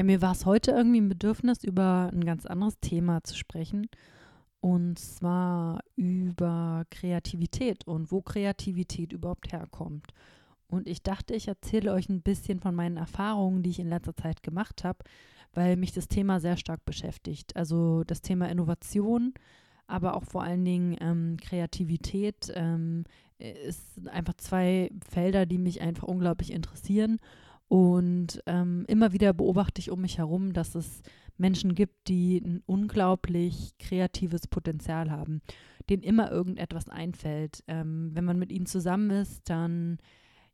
Ja, mir war es heute irgendwie ein Bedürfnis, über ein ganz anderes Thema zu sprechen. Und zwar über Kreativität und wo Kreativität überhaupt herkommt. Und ich dachte, ich erzähle euch ein bisschen von meinen Erfahrungen, die ich in letzter Zeit gemacht habe, weil mich das Thema sehr stark beschäftigt. Also das Thema Innovation, aber auch vor allen Dingen ähm, Kreativität ähm, ist einfach zwei Felder, die mich einfach unglaublich interessieren. Und ähm, immer wieder beobachte ich um mich herum, dass es Menschen gibt, die ein unglaublich kreatives Potenzial haben, denen immer irgendetwas einfällt. Ähm, wenn man mit ihnen zusammen ist, dann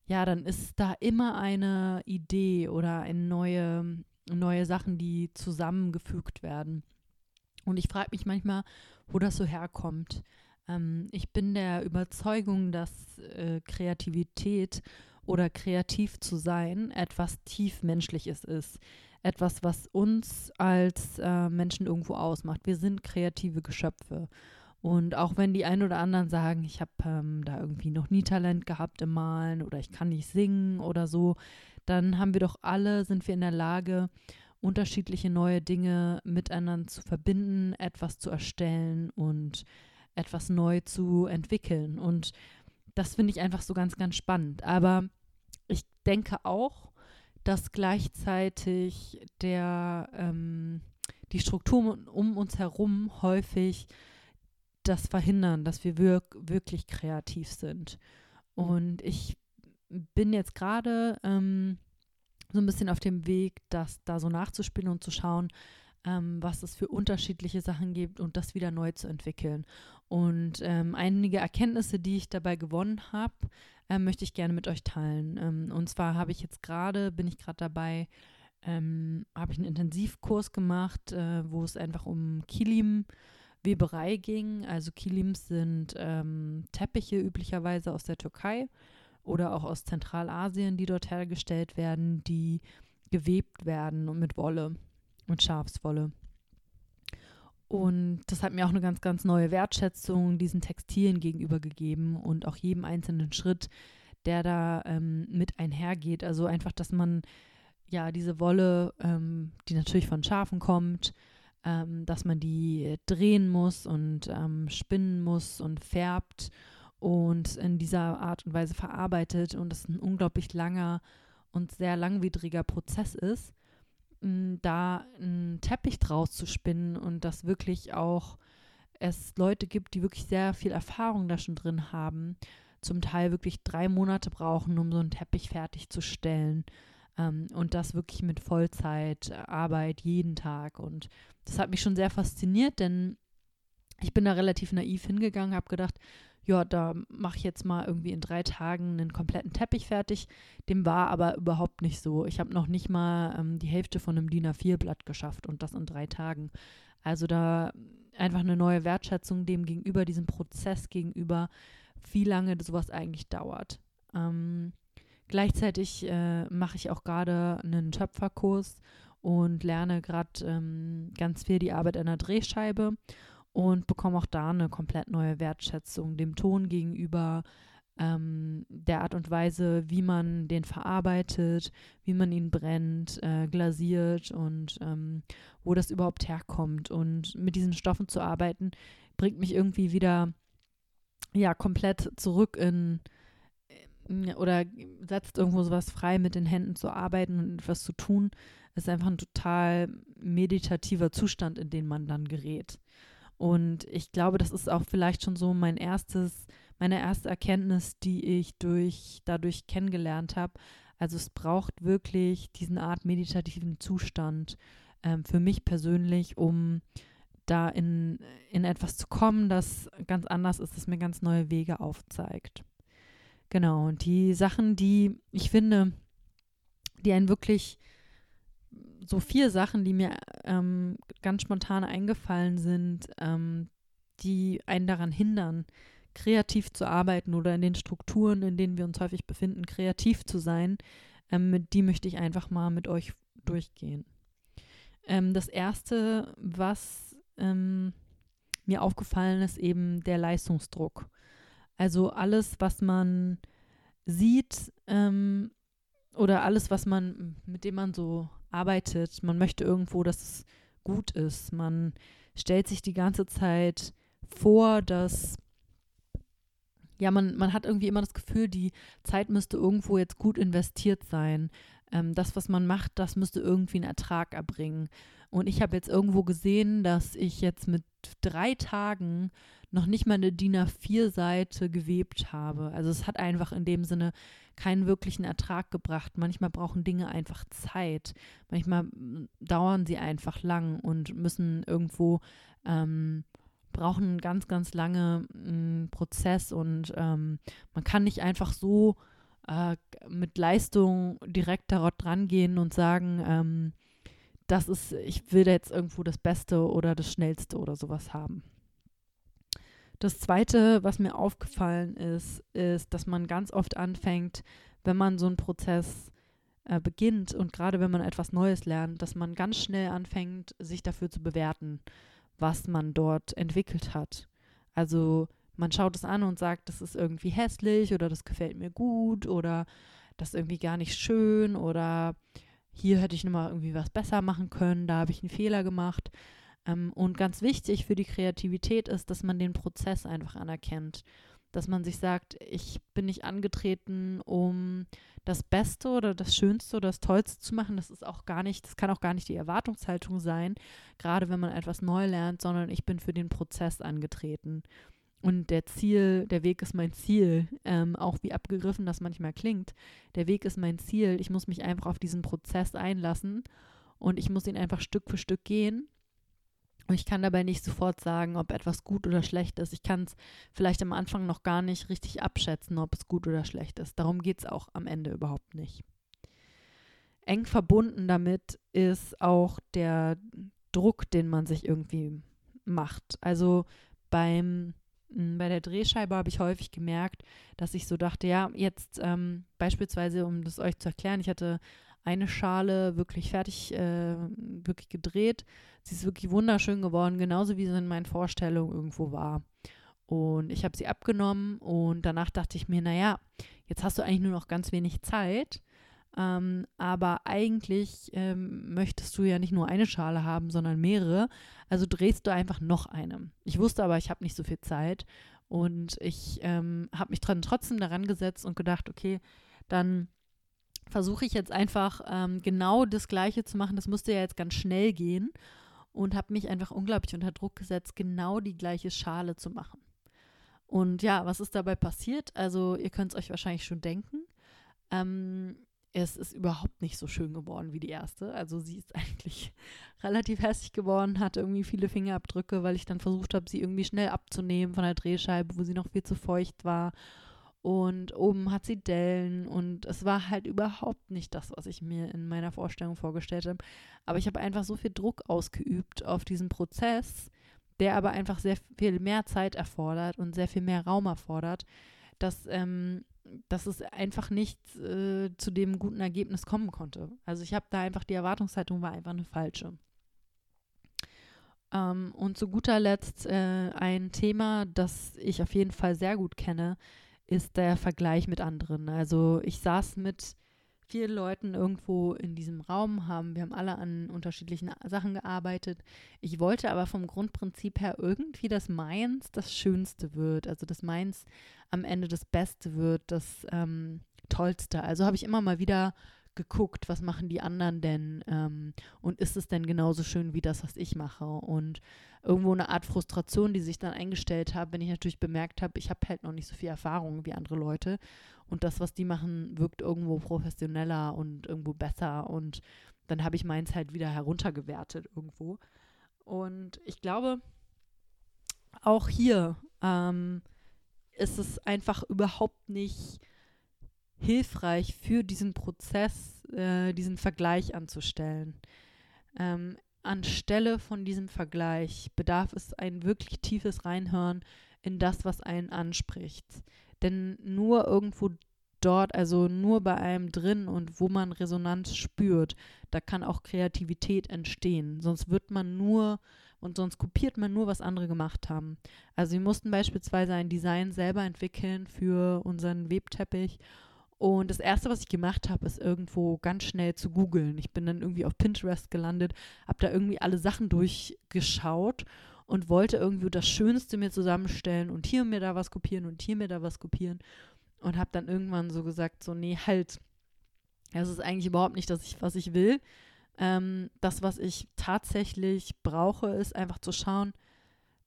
ja, dann ist da immer eine Idee oder eine neue, neue Sachen, die zusammengefügt werden. Und ich frage mich manchmal, wo das so herkommt. Ähm, ich bin der Überzeugung, dass äh, Kreativität oder kreativ zu sein etwas tiefmenschliches ist. Etwas, was uns als äh, Menschen irgendwo ausmacht. Wir sind kreative Geschöpfe. Und auch wenn die einen oder anderen sagen, ich habe ähm, da irgendwie noch nie Talent gehabt im Malen oder ich kann nicht singen oder so, dann haben wir doch alle, sind wir in der Lage, unterschiedliche neue Dinge miteinander zu verbinden, etwas zu erstellen und etwas neu zu entwickeln. Und das finde ich einfach so ganz, ganz spannend. Aber ich denke auch, dass gleichzeitig der, ähm, die Strukturen um uns herum häufig das verhindern, dass wir wirk wirklich kreativ sind. Und ich bin jetzt gerade ähm, so ein bisschen auf dem Weg, das da so nachzuspielen und zu schauen, ähm, was es für unterschiedliche Sachen gibt und das wieder neu zu entwickeln. Und ähm, einige Erkenntnisse, die ich dabei gewonnen habe, äh, möchte ich gerne mit euch teilen. Ähm, und zwar habe ich jetzt gerade, bin ich gerade dabei, ähm, habe ich einen Intensivkurs gemacht, äh, wo es einfach um Kilim Weberei ging. Also Kilims sind ähm, Teppiche üblicherweise aus der Türkei oder auch aus Zentralasien, die dort hergestellt werden, die gewebt werden und mit Wolle, mit Schafswolle. Und das hat mir auch eine ganz, ganz neue Wertschätzung diesen Textilien gegenüber gegeben und auch jedem einzelnen Schritt, der da ähm, mit einhergeht. Also einfach, dass man ja diese Wolle, ähm, die natürlich von Schafen kommt, ähm, dass man die drehen muss und ähm, spinnen muss und färbt und in dieser Art und Weise verarbeitet und es ein unglaublich langer und sehr langwidriger Prozess ist, da einen Teppich draus zu spinnen und dass wirklich auch es Leute gibt, die wirklich sehr viel Erfahrung da schon drin haben, zum Teil wirklich drei Monate brauchen, um so einen Teppich fertigzustellen. Ähm, und das wirklich mit Vollzeitarbeit jeden Tag. Und das hat mich schon sehr fasziniert, denn ich bin da relativ naiv hingegangen, habe gedacht, ja, da mache ich jetzt mal irgendwie in drei Tagen einen kompletten Teppich fertig. Dem war aber überhaupt nicht so. Ich habe noch nicht mal ähm, die Hälfte von einem DIN A4-Blatt geschafft und das in drei Tagen. Also da einfach eine neue Wertschätzung dem gegenüber, diesem Prozess gegenüber, wie lange sowas eigentlich dauert. Ähm, gleichzeitig äh, mache ich auch gerade einen Töpferkurs und lerne gerade ähm, ganz viel die Arbeit einer Drehscheibe und bekomme auch da eine komplett neue Wertschätzung dem Ton gegenüber, ähm, der Art und Weise, wie man den verarbeitet, wie man ihn brennt, äh, glasiert und ähm, wo das überhaupt herkommt. Und mit diesen Stoffen zu arbeiten, bringt mich irgendwie wieder ja komplett zurück in oder setzt irgendwo sowas frei, mit den Händen zu arbeiten und etwas zu tun, ist einfach ein total meditativer Zustand, in den man dann gerät. Und ich glaube, das ist auch vielleicht schon so mein erstes, meine erste Erkenntnis, die ich durch, dadurch kennengelernt habe. Also es braucht wirklich diesen Art meditativen Zustand ähm, für mich persönlich, um da in, in etwas zu kommen, das ganz anders ist, das mir ganz neue Wege aufzeigt. Genau, und die Sachen, die ich finde, die einen wirklich so vier Sachen, die mir ähm, ganz spontan eingefallen sind, ähm, die einen daran hindern, kreativ zu arbeiten oder in den Strukturen, in denen wir uns häufig befinden, kreativ zu sein, ähm, die möchte ich einfach mal mit euch durchgehen. Ähm, das erste, was ähm, mir aufgefallen ist, eben der Leistungsdruck. Also alles, was man sieht ähm, oder alles, was man, mit dem man so arbeitet. Man möchte irgendwo, dass es gut ist. Man stellt sich die ganze Zeit vor, dass ja, man, man hat irgendwie immer das Gefühl, die Zeit müsste irgendwo jetzt gut investiert sein. Ähm, das, was man macht, das müsste irgendwie einen Ertrag erbringen. Und ich habe jetzt irgendwo gesehen, dass ich jetzt mit drei Tagen noch nicht mal eine DIN A4-Seite gewebt habe. Also es hat einfach in dem Sinne keinen wirklichen Ertrag gebracht. Manchmal brauchen Dinge einfach Zeit. Manchmal mm, dauern sie einfach lang und müssen irgendwo ähm, brauchen einen ganz, ganz lange ähm, Prozess und ähm, man kann nicht einfach so äh, mit Leistung direkt darauf dran gehen und sagen, ähm, das ist, ich will jetzt irgendwo das Beste oder das Schnellste oder sowas haben. Das Zweite, was mir aufgefallen ist, ist, dass man ganz oft anfängt, wenn man so einen Prozess äh, beginnt und gerade wenn man etwas Neues lernt, dass man ganz schnell anfängt, sich dafür zu bewerten was man dort entwickelt hat. Also man schaut es an und sagt, das ist irgendwie hässlich oder das gefällt mir gut oder das ist irgendwie gar nicht schön oder hier hätte ich nochmal irgendwie was besser machen können, da habe ich einen Fehler gemacht. Ähm, und ganz wichtig für die Kreativität ist, dass man den Prozess einfach anerkennt. Dass man sich sagt, ich bin nicht angetreten, um das Beste oder das Schönste oder das Tollste zu machen. Das ist auch gar nicht, das kann auch gar nicht die Erwartungshaltung sein, gerade wenn man etwas neu lernt, sondern ich bin für den Prozess angetreten. Und der Ziel, der Weg ist mein Ziel, ähm, auch wie abgegriffen das manchmal klingt. Der Weg ist mein Ziel. Ich muss mich einfach auf diesen Prozess einlassen und ich muss ihn einfach Stück für Stück gehen. Und ich kann dabei nicht sofort sagen, ob etwas gut oder schlecht ist. Ich kann es vielleicht am Anfang noch gar nicht richtig abschätzen, ob es gut oder schlecht ist. Darum geht es auch am Ende überhaupt nicht. Eng verbunden damit ist auch der Druck, den man sich irgendwie macht. Also beim bei der Drehscheibe habe ich häufig gemerkt, dass ich so dachte, ja, jetzt ähm, beispielsweise, um das euch zu erklären, ich hatte eine Schale wirklich fertig, äh, wirklich gedreht. Sie ist wirklich wunderschön geworden, genauso wie sie in meinen Vorstellungen irgendwo war. Und ich habe sie abgenommen und danach dachte ich mir, naja, jetzt hast du eigentlich nur noch ganz wenig Zeit. Ähm, aber eigentlich ähm, möchtest du ja nicht nur eine Schale haben, sondern mehrere. Also drehst du einfach noch eine. Ich wusste aber, ich habe nicht so viel Zeit. Und ich ähm, habe mich dran, trotzdem daran gesetzt und gedacht, okay, dann versuche ich jetzt einfach ähm, genau das Gleiche zu machen. Das musste ja jetzt ganz schnell gehen und habe mich einfach unglaublich unter Druck gesetzt, genau die gleiche Schale zu machen. Und ja, was ist dabei passiert? Also ihr könnt es euch wahrscheinlich schon denken. Ähm, es ist überhaupt nicht so schön geworden wie die erste. Also sie ist eigentlich relativ hässlich geworden, hatte irgendwie viele Fingerabdrücke, weil ich dann versucht habe, sie irgendwie schnell abzunehmen von der Drehscheibe, wo sie noch viel zu feucht war und oben hat sie Dellen und es war halt überhaupt nicht das, was ich mir in meiner Vorstellung vorgestellt habe. Aber ich habe einfach so viel Druck ausgeübt auf diesen Prozess, der aber einfach sehr viel mehr Zeit erfordert und sehr viel mehr Raum erfordert, dass, ähm, dass es einfach nicht äh, zu dem guten Ergebnis kommen konnte. Also ich habe da einfach, die Erwartungshaltung war einfach eine falsche. Ähm, und zu guter Letzt äh, ein Thema, das ich auf jeden Fall sehr gut kenne, ist der Vergleich mit anderen. Also ich saß mit vielen Leuten irgendwo in diesem Raum, haben, wir haben alle an unterschiedlichen Sachen gearbeitet. Ich wollte aber vom Grundprinzip her irgendwie, dass meins das Schönste wird, also dass meins am Ende das Beste wird, das ähm, Tollste. Also habe ich immer mal wieder geguckt, was machen die anderen denn ähm, und ist es denn genauso schön wie das, was ich mache? Und irgendwo eine Art Frustration, die sich dann eingestellt hat, wenn ich natürlich bemerkt habe, ich habe halt noch nicht so viel Erfahrung wie andere Leute. Und das, was die machen, wirkt irgendwo professioneller und irgendwo besser. Und dann habe ich meins halt wieder heruntergewertet irgendwo. Und ich glaube, auch hier ähm, ist es einfach überhaupt nicht hilfreich für diesen Prozess, äh, diesen Vergleich anzustellen. Ähm, anstelle von diesem Vergleich bedarf es ein wirklich tiefes Reinhören in das, was einen anspricht. Denn nur irgendwo dort, also nur bei einem drin und wo man Resonanz spürt, da kann auch Kreativität entstehen. Sonst wird man nur und sonst kopiert man nur, was andere gemacht haben. Also wir mussten beispielsweise ein Design selber entwickeln für unseren Webteppich Und das Erste, was ich gemacht habe, ist irgendwo ganz schnell zu googeln. Ich bin dann irgendwie auf Pinterest gelandet, habe da irgendwie alle Sachen durchgeschaut und wollte irgendwie das Schönste mir zusammenstellen und hier mir da was kopieren und hier mir da was kopieren. Und habe dann irgendwann so gesagt, so, nee, halt, das ist eigentlich überhaupt nicht das, was ich will. Ähm, das, was ich tatsächlich brauche, ist einfach zu schauen,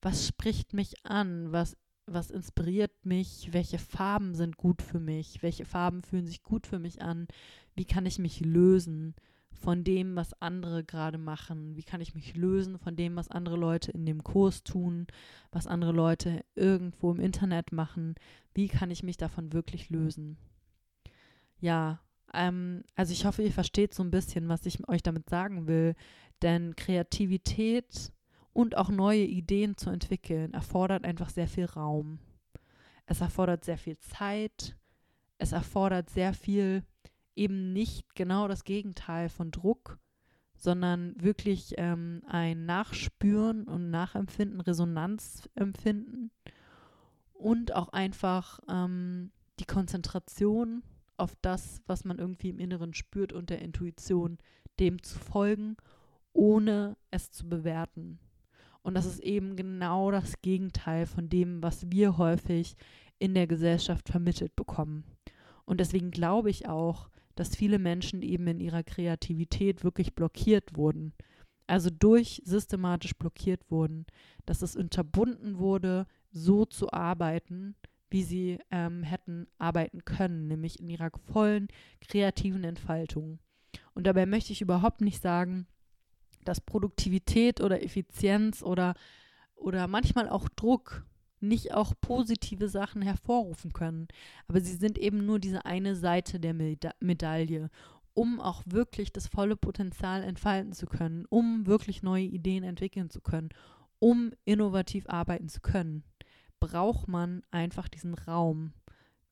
was spricht mich an, was was inspiriert mich, welche Farben sind gut für mich, welche Farben fühlen sich gut für mich an, wie kann ich mich lösen von dem, was andere gerade machen, wie kann ich mich lösen von dem, was andere Leute in dem Kurs tun, was andere Leute irgendwo im Internet machen, wie kann ich mich davon wirklich lösen. Ja, ähm, also ich hoffe, ihr versteht so ein bisschen, was ich euch damit sagen will, denn Kreativität und auch neue Ideen zu entwickeln, erfordert einfach sehr viel Raum. Es erfordert sehr viel Zeit. Es erfordert sehr viel eben nicht genau das Gegenteil von Druck, sondern wirklich ähm, ein Nachspüren und Nachempfinden, Resonanzempfinden und auch einfach ähm, die Konzentration auf das, was man irgendwie im Inneren spürt und der Intuition, dem zu folgen, ohne es zu bewerten. Und das ist eben genau das Gegenteil von dem, was wir häufig in der Gesellschaft vermittelt bekommen. Und deswegen glaube ich auch, dass viele Menschen eben in ihrer Kreativität wirklich blockiert wurden. Also durch systematisch blockiert wurden, dass es unterbunden wurde, so zu arbeiten, wie sie ähm, hätten arbeiten können, nämlich in ihrer vollen kreativen Entfaltung. Und dabei möchte ich überhaupt nicht sagen, dass Produktivität oder Effizienz oder, oder manchmal auch Druck nicht auch positive Sachen hervorrufen können. Aber sie sind eben nur diese eine Seite der Meda Medaille, um auch wirklich das volle Potenzial entfalten zu können, um wirklich neue Ideen entwickeln zu können, um innovativ arbeiten zu können, braucht man einfach diesen Raum,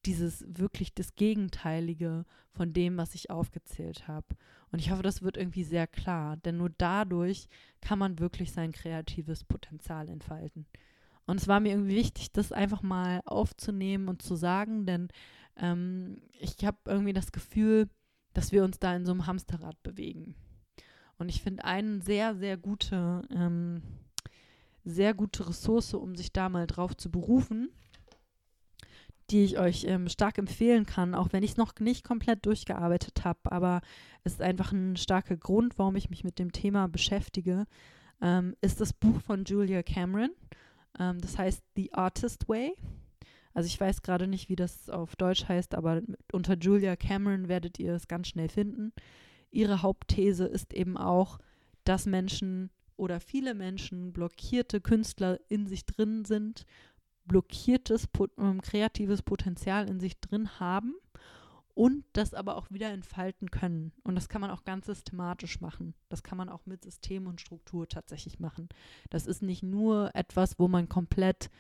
dieses wirklich das Gegenteilige von dem, was ich aufgezählt habe. Und ich hoffe, das wird irgendwie sehr klar, denn nur dadurch kann man wirklich sein kreatives Potenzial entfalten. Und es war mir irgendwie wichtig, das einfach mal aufzunehmen und zu sagen, denn ähm, ich habe irgendwie das Gefühl, dass wir uns da in so einem Hamsterrad bewegen. Und ich finde eine sehr, sehr gute, ähm, sehr gute Ressource, um sich da mal drauf zu berufen, die ich euch ähm, stark empfehlen kann, auch wenn ich es noch nicht komplett durchgearbeitet habe. Aber es ist einfach ein starker Grund, warum ich mich mit dem Thema beschäftige, ähm, ist das Buch von Julia Cameron. Ähm, das heißt The Artist Way. Also ich weiß gerade nicht, wie das auf Deutsch heißt, aber unter Julia Cameron werdet ihr es ganz schnell finden. Ihre Hauptthese ist eben auch, dass Menschen oder viele Menschen blockierte Künstler in sich drin sind blockiertes ähm, kreatives Potenzial in sich drin haben und das aber auch wieder entfalten können. Und das kann man auch ganz systematisch machen. Das kann man auch mit System und Struktur tatsächlich machen. Das ist nicht nur etwas, wo man komplett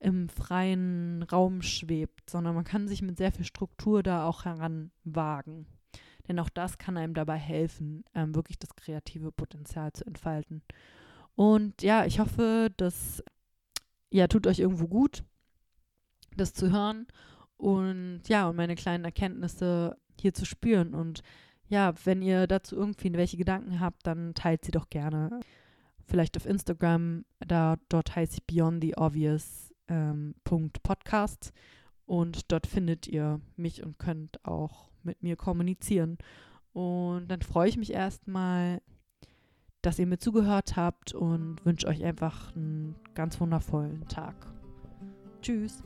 im freien Raum schwebt, sondern man kann sich mit sehr viel Struktur da auch heranwagen. Denn auch das kann einem dabei helfen, ähm, wirklich das kreative Potenzial zu entfalten. Und ja, ich hoffe, dass ja, tut euch irgendwo gut, das zu hören und ja, und meine kleinen Erkenntnisse hier zu spüren. Und ja, wenn ihr dazu irgendwie welche Gedanken habt, dann teilt sie doch gerne. Vielleicht auf Instagram, da dort heiße ich Beyond the Obvious ähm, Podcast und dort findet ihr mich und könnt auch mit mir kommunizieren. Und dann freue ich mich erstmal, dass ihr mir zugehört habt und wünsche euch einfach einen ganz wundervollen Tag. Tschüss.